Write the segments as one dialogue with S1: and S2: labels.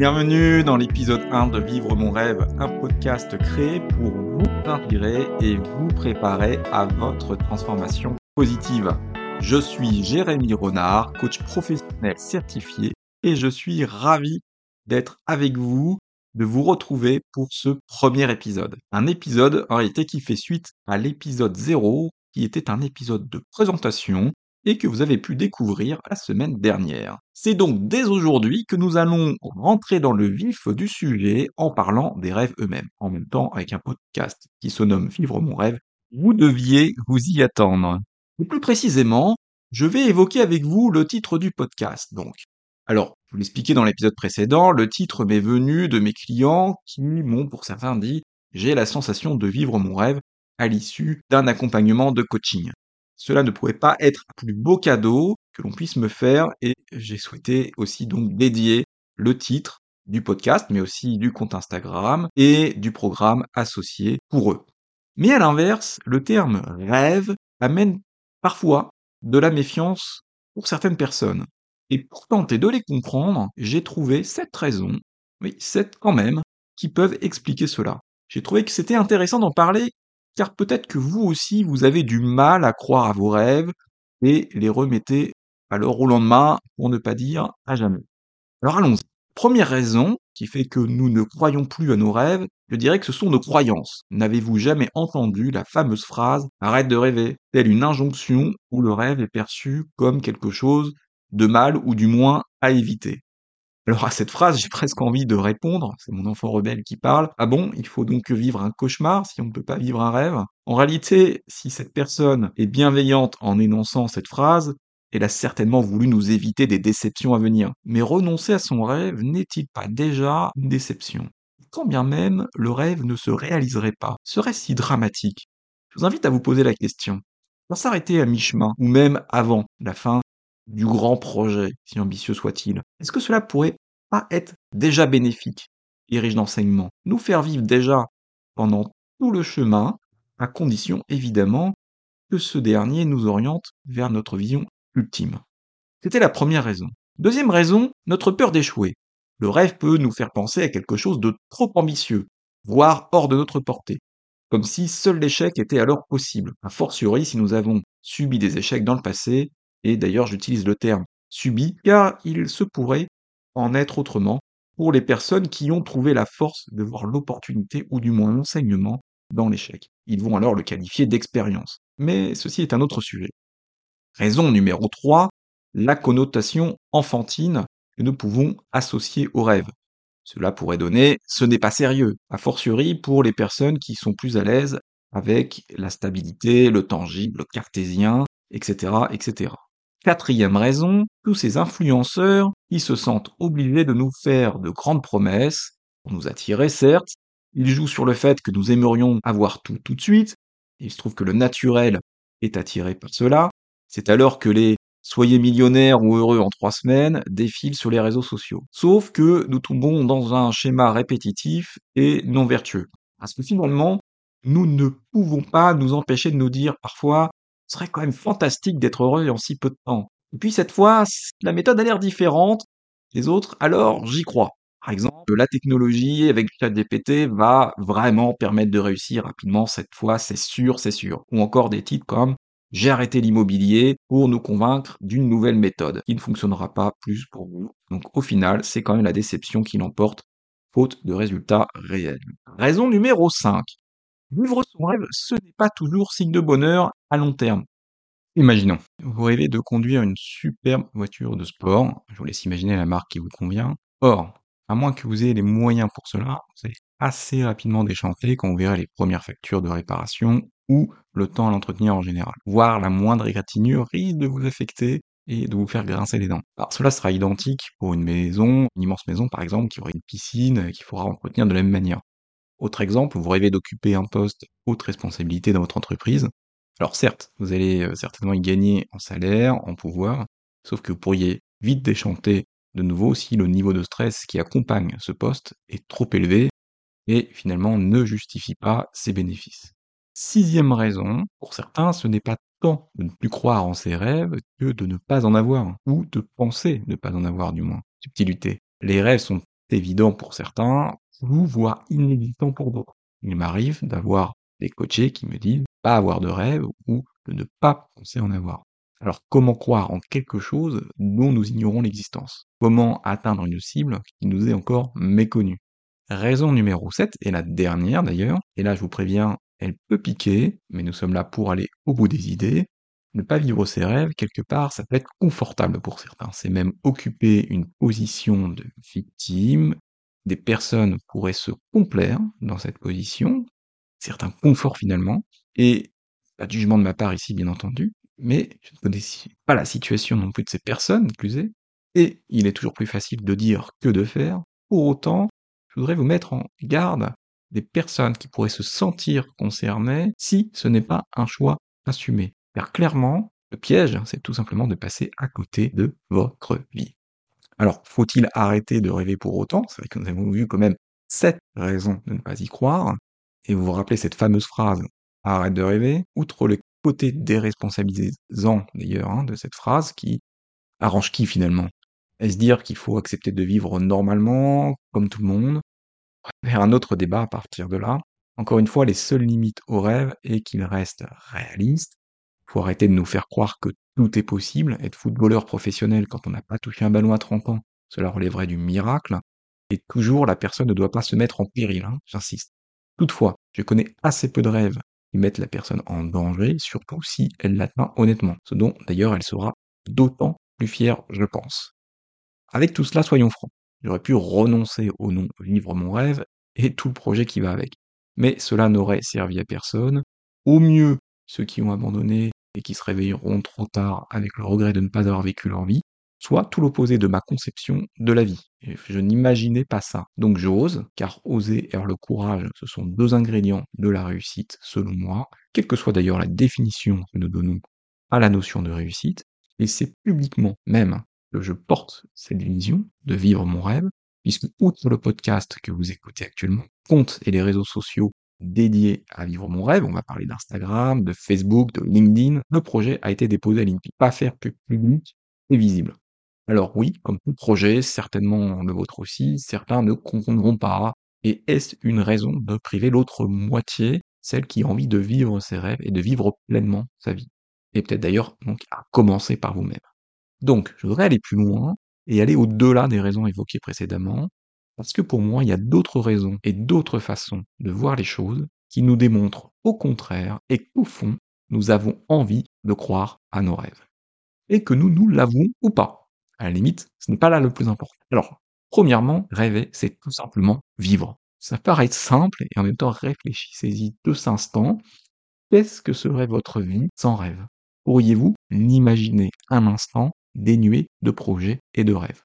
S1: Bienvenue dans l'épisode 1 de Vivre mon rêve, un podcast créé pour vous inspirer et vous préparer à votre transformation positive. Je suis Jérémy Renard, coach professionnel certifié et je suis ravi d'être avec vous, de vous retrouver pour ce premier épisode. Un épisode en réalité qui fait suite à l'épisode 0 qui était un épisode de présentation et que vous avez pu découvrir la semaine dernière. C'est donc dès aujourd'hui que nous allons rentrer dans le vif du sujet en parlant des rêves eux-mêmes. En même temps, avec un podcast qui se nomme Vivre mon rêve, vous deviez vous y attendre. Et plus précisément, je vais évoquer avec vous le titre du podcast, donc. Alors, je vous l'expliquais dans l'épisode précédent, le titre m'est venu de mes clients qui m'ont pour certains dit j'ai la sensation de vivre mon rêve à l'issue d'un accompagnement de coaching. Cela ne pouvait pas être un plus beau cadeau que l'on puisse me faire et j'ai souhaité aussi donc dédier le titre du podcast, mais aussi du compte Instagram et du programme associé pour eux. Mais à l'inverse, le terme rêve amène parfois de la méfiance pour certaines personnes. Et pour tenter de les comprendre, j'ai trouvé sept raisons, oui, sept quand même, qui peuvent expliquer cela. J'ai trouvé que c'était intéressant d'en parler car peut-être que vous aussi, vous avez du mal à croire à vos rêves et les remettez alors au lendemain, pour ne pas dire à jamais. Alors allons-y. Première raison qui fait que nous ne croyons plus à nos rêves, je dirais que ce sont nos croyances. N'avez-vous jamais entendu la fameuse phrase Arrête de rêver telle une injonction où le rêve est perçu comme quelque chose de mal ou du moins à éviter? Alors à cette phrase, j'ai presque envie de répondre, c'est mon enfant rebelle qui parle, ah bon, il faut donc vivre un cauchemar si on ne peut pas vivre un rêve? En réalité, si cette personne est bienveillante en énonçant cette phrase, elle a certainement voulu nous éviter des déceptions à venir. Mais renoncer à son rêve n'est-il pas déjà une déception? Quand bien même le rêve ne se réaliserait pas, serait-ce si dramatique? Je vous invite à vous poser la question. Pour s'arrêter à mi-chemin, ou même avant la fin du grand projet, si ambitieux soit-il, est-ce que cela pourrait pas être déjà bénéfique et riche d'enseignements Nous faire vivre déjà pendant tout le chemin, à condition évidemment que ce dernier nous oriente vers notre vision ultime. C'était la première raison. Deuxième raison, notre peur d'échouer. Le rêve peut nous faire penser à quelque chose de trop ambitieux, voire hors de notre portée, comme si seul l'échec était alors possible, a fortiori si nous avons subi des échecs dans le passé et d'ailleurs j'utilise le terme subi, car il se pourrait en être autrement pour les personnes qui ont trouvé la force de voir l'opportunité ou du moins l'enseignement dans l'échec. Ils vont alors le qualifier d'expérience. Mais ceci est un autre sujet. Raison numéro 3, la connotation enfantine que nous pouvons associer au rêve. Cela pourrait donner ce n'est pas sérieux, a fortiori pour les personnes qui sont plus à l'aise avec la stabilité, le tangible, le cartésien, etc., etc. Quatrième raison, tous ces influenceurs qui se sentent obligés de nous faire de grandes promesses, pour nous attirer certes, ils jouent sur le fait que nous aimerions avoir tout tout de suite, il se trouve que le naturel est attiré par cela, c'est alors que les soyez millionnaires ou heureux en trois semaines défilent sur les réseaux sociaux. Sauf que nous tombons dans un schéma répétitif et non vertueux. Parce que finalement, nous ne pouvons pas nous empêcher de nous dire parfois ce serait quand même fantastique d'être heureux en si peu de temps. Et puis cette fois, la méthode a l'air différente des autres, alors j'y crois. Par exemple, la technologie avec ChatGPT va vraiment permettre de réussir rapidement cette fois, c'est sûr, c'est sûr. Ou encore des titres comme J'ai arrêté l'immobilier pour nous convaincre d'une nouvelle méthode qui ne fonctionnera pas plus pour vous. Donc au final, c'est quand même la déception qui l'emporte, faute de résultats réels. Raison numéro 5. Vivre son rêve, ce n'est pas toujours signe de bonheur à long terme. Imaginons, vous rêvez de conduire une superbe voiture de sport, je vous laisse imaginer la marque qui vous convient. Or, à moins que vous ayez les moyens pour cela, vous allez assez rapidement déchanter quand vous verrez les premières factures de réparation ou le temps à l'entretenir en général. Voire la moindre égratignure risque de vous affecter et de vous faire grincer les dents. Alors cela sera identique pour une maison, une immense maison par exemple, qui aurait une piscine qu'il faudra entretenir de la même manière. Autre exemple, vous rêvez d'occuper un poste haute responsabilité dans votre entreprise. Alors certes, vous allez euh, certainement y gagner en salaire, en pouvoir, sauf que vous pourriez vite déchanter de nouveau si le niveau de stress qui accompagne ce poste est trop élevé et finalement ne justifie pas ses bénéfices. Sixième raison, pour certains, ce n'est pas tant de ne plus croire en ses rêves que de ne pas en avoir, ou de penser ne pas en avoir du moins. Subtilité. Les rêves sont évident pour certains, flou, voire inexistant pour d'autres. Il m'arrive d'avoir des coachés qui me disent pas avoir de rêve ou de ne pas penser en avoir. Alors comment croire en quelque chose dont nous ignorons l'existence? Comment atteindre une cible qui nous est encore méconnue? Raison numéro 7, et la dernière d'ailleurs, et là je vous préviens, elle peut piquer, mais nous sommes là pour aller au bout des idées. Ne pas vivre ses rêves, quelque part, ça peut être confortable pour certains. C'est même occuper une position de victime. Des personnes pourraient se complaire dans cette position, certains conforts finalement, et pas de jugement de ma part ici bien entendu, mais je ne connais pas la situation non plus de ces personnes, est, et il est toujours plus facile de dire que de faire. Pour autant, je voudrais vous mettre en garde des personnes qui pourraient se sentir concernées si ce n'est pas un choix assumé. Car clairement, le piège, c'est tout simplement de passer à côté de votre vie. Alors, faut-il arrêter de rêver pour autant? C'est vrai que nous avons vu quand même sept raisons de ne pas y croire. Et vous vous rappelez cette fameuse phrase arrête de rêver, outre le côté déresponsabilisant d'ailleurs hein, de cette phrase qui arrange qui finalement? Est-ce dire qu'il faut accepter de vivre normalement, comme tout le monde? Faire un autre débat à partir de là. Encore une fois, les seules limites au rêve est qu'il reste réaliste. Faut arrêter de nous faire croire que tout est possible. Être footballeur professionnel quand on n'a pas touché un ballon à 30 ans, cela relèverait du miracle. Et toujours, la personne ne doit pas se mettre en péril, hein, j'insiste. Toutefois, je connais assez peu de rêves qui mettent la personne en danger, surtout si elle l'atteint honnêtement, ce dont d'ailleurs elle sera d'autant plus fière, je pense. Avec tout cela, soyons francs. J'aurais pu renoncer au nom Vivre mon rêve et tout le projet qui va avec. Mais cela n'aurait servi à personne. Au mieux, ceux qui ont abandonné et qui se réveilleront trop tard avec le regret de ne pas avoir vécu leur vie, soit tout l'opposé de ma conception de la vie. je n'imaginais pas ça. Donc j'ose, car oser et avoir le courage, ce sont deux ingrédients de la réussite, selon moi, quelle que soit d'ailleurs la définition que nous donnons à la notion de réussite, et c'est publiquement même que je porte cette vision de vivre mon rêve, puisque outre le podcast que vous écoutez actuellement, compte et les réseaux sociaux dédiés à vivre mon rêve, on va parler d'Instagram, de Facebook, de LinkedIn, le projet a été déposé à l'INPI. Pas faire public et visible. Alors oui, comme tout projet, certainement le vôtre aussi, certains ne comprendront pas. Et est-ce une raison de priver l'autre moitié, celle qui a envie de vivre ses rêves et de vivre pleinement sa vie? Et peut-être d'ailleurs, donc, à commencer par vous-même. Donc, je voudrais aller plus loin et aller au-delà des raisons évoquées précédemment, parce que pour moi, il y a d'autres raisons et d'autres façons de voir les choses qui nous démontrent au contraire et qu'au fond, nous avons envie de croire à nos rêves. Et que nous nous l'avons ou pas. À la limite, ce n'est pas là le plus important. Alors, premièrement, rêver, c'est tout simplement vivre. Ça paraît simple et en même temps réfléchissez-y deux instants. Qu'est-ce que serait votre vie sans rêve? Pourriez-vous l'imaginer un instant dénué de projets et de rêves?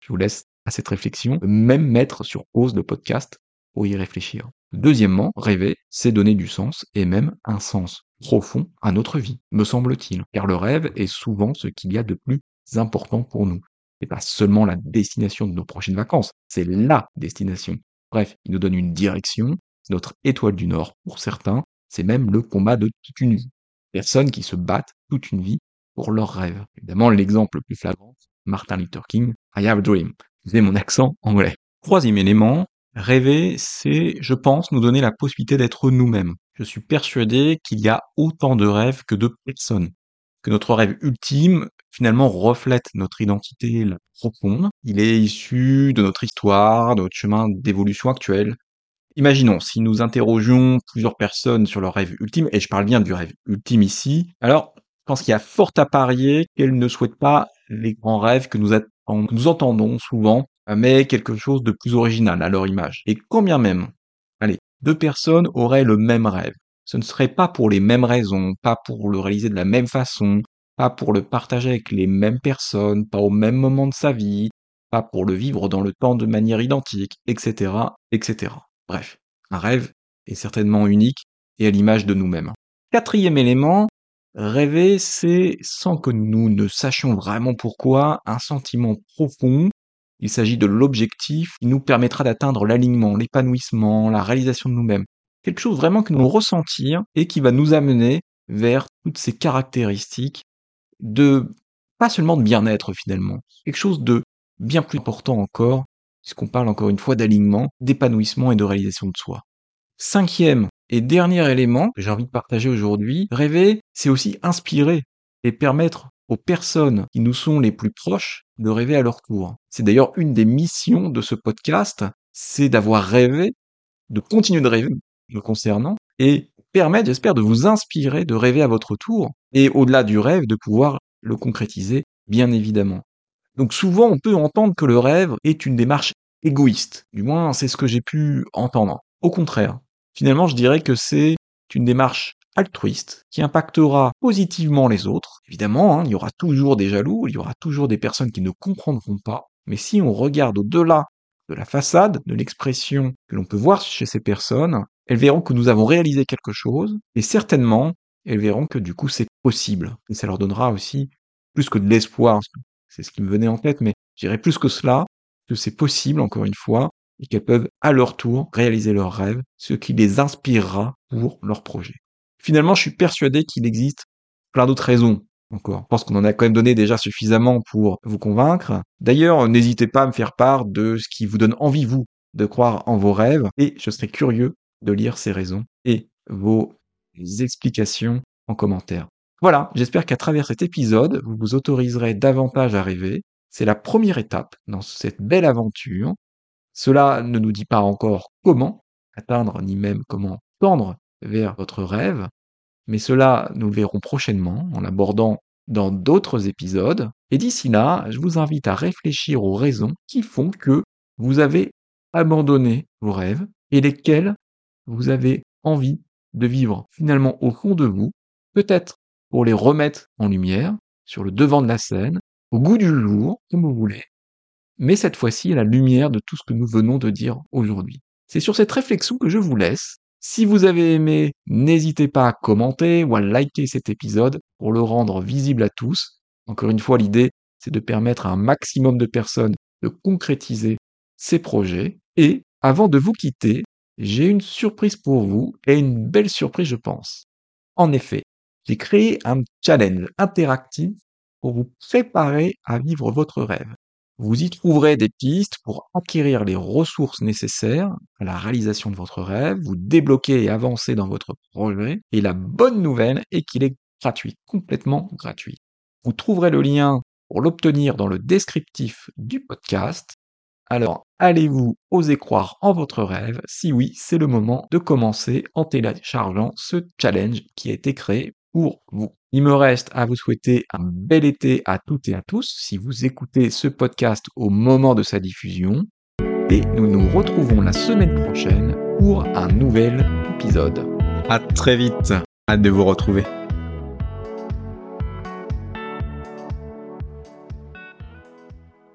S1: Je vous laisse à cette réflexion, même mettre sur pause le podcast pour y réfléchir. Deuxièmement, rêver, c'est donner du sens et même un sens profond à notre vie, me semble-t-il, car le rêve est souvent ce qu'il y a de plus important pour nous. C'est pas seulement la destination de nos prochaines vacances, c'est LA destination. Bref, il nous donne une direction, notre étoile du Nord pour certains, c'est même le combat de toute une vie. Personnes qui se battent toute une vie pour leurs rêves. Évidemment, l'exemple le plus flagrant, Martin Luther King, I have a dream. J'ai mon accent anglais. Troisième élément, rêver, c'est, je pense, nous donner la possibilité d'être nous-mêmes. Je suis persuadé qu'il y a autant de rêves que de personnes. Que notre rêve ultime, finalement, reflète notre identité profonde. Il est issu de notre histoire, de notre chemin d'évolution actuelle. Imaginons, si nous interrogions plusieurs personnes sur leur rêve ultime, et je parle bien du rêve ultime ici, alors je pense qu'il y a fort à parier qu'elles ne souhaitent pas les grands rêves que nous, nous entendons souvent, mais quelque chose de plus original à leur image. Et combien même, allez, deux personnes auraient le même rêve, ce ne serait pas pour les mêmes raisons, pas pour le réaliser de la même façon, pas pour le partager avec les mêmes personnes, pas au même moment de sa vie, pas pour le vivre dans le temps de manière identique, etc., etc. Bref, un rêve est certainement unique et à l'image de nous-mêmes. Quatrième élément, Rêver, c'est, sans que nous ne sachions vraiment pourquoi, un sentiment profond. Il s'agit de l'objectif qui nous permettra d'atteindre l'alignement, l'épanouissement, la réalisation de nous-mêmes. Quelque chose vraiment que nous ressentir et qui va nous amener vers toutes ces caractéristiques de, pas seulement de bien-être finalement, quelque chose de bien plus important encore, puisqu'on parle encore une fois d'alignement, d'épanouissement et de réalisation de soi. Cinquième et dernier élément que j'ai envie de partager aujourd'hui, rêver, c'est aussi inspirer et permettre aux personnes qui nous sont les plus proches de rêver à leur tour. C'est d'ailleurs une des missions de ce podcast, c'est d'avoir rêvé, de continuer de rêver me concernant, et permettre, j'espère, de vous inspirer de rêver à votre tour, et au-delà du rêve, de pouvoir le concrétiser, bien évidemment. Donc souvent, on peut entendre que le rêve est une démarche égoïste. Du moins, c'est ce que j'ai pu entendre. Au contraire, finalement, je dirais que c'est une démarche altruiste qui impactera positivement les autres. Évidemment, hein, il y aura toujours des jaloux, il y aura toujours des personnes qui ne comprendront pas. Mais si on regarde au-delà de la façade, de l'expression que l'on peut voir chez ces personnes, elles verront que nous avons réalisé quelque chose, et certainement, elles verront que du coup c'est possible. Et ça leur donnera aussi plus que de l'espoir, c'est ce qui me venait en tête, mais je dirais plus que cela, que c'est possible, encore une fois, et qu'elles peuvent à leur tour réaliser leurs rêves, ce qui les inspirera pour leur projet. Finalement, je suis persuadé qu'il existe plein d'autres raisons encore. Je pense qu'on en a quand même donné déjà suffisamment pour vous convaincre. D'ailleurs, n'hésitez pas à me faire part de ce qui vous donne envie, vous, de croire en vos rêves, et je serai curieux de lire ces raisons et vos explications en commentaire. Voilà, j'espère qu'à travers cet épisode, vous vous autoriserez davantage à rêver. C'est la première étape dans cette belle aventure. Cela ne nous dit pas encore comment atteindre, ni même comment tendre vers votre rêve, mais cela nous le verrons prochainement en l'abordant dans d'autres épisodes. Et d'ici là, je vous invite à réfléchir aux raisons qui font que vous avez abandonné vos rêves et lesquelles vous avez envie de vivre finalement au fond de vous, peut-être pour les remettre en lumière, sur le devant de la scène, au goût du jour, comme vous voulez, mais cette fois-ci la lumière de tout ce que nous venons de dire aujourd'hui. C'est sur cette réflexion que je vous laisse. Si vous avez aimé, n'hésitez pas à commenter ou à liker cet épisode pour le rendre visible à tous. Encore une fois, l'idée, c'est de permettre à un maximum de personnes de concrétiser ces projets. Et avant de vous quitter, j'ai une surprise pour vous et une belle surprise, je pense. En effet, j'ai créé un challenge interactif pour vous préparer à vivre votre rêve. Vous y trouverez des pistes pour acquérir les ressources nécessaires à la réalisation de votre rêve, vous débloquer et avancer dans votre projet. Et la bonne nouvelle est qu'il est gratuit, complètement gratuit. Vous trouverez le lien pour l'obtenir dans le descriptif du podcast. Alors, allez-vous oser croire en votre rêve? Si oui, c'est le moment de commencer en téléchargeant ce challenge qui a été créé pour vous. Il me reste à vous souhaiter un bel été à toutes et à tous si vous écoutez ce podcast au moment de sa diffusion. Et nous nous retrouvons la semaine prochaine pour un nouvel épisode. À très vite. Hâte de vous retrouver.